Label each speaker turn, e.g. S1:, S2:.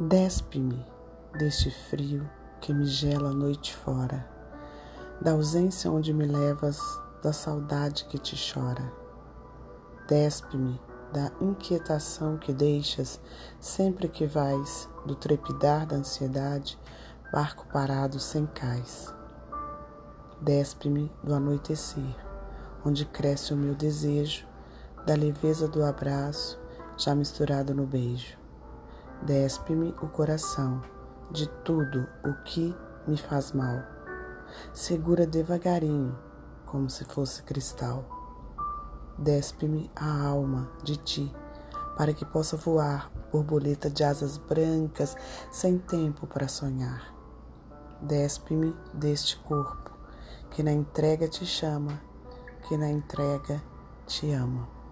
S1: Despe-me deste frio que me gela a noite fora, da ausência onde me levas, da saudade que te chora. Despe-me da inquietação que deixas sempre que vais, do trepidar da ansiedade, barco parado sem cais. Despe-me do anoitecer, onde cresce o meu desejo, da leveza do abraço, já misturado no beijo. Despe-me o coração de tudo o que me faz mal. Segura devagarinho, como se fosse cristal. Despe-me a alma de ti, para que possa voar, borboleta de asas brancas, sem tempo para sonhar. Despe-me deste corpo, que na entrega te chama, que na entrega te ama.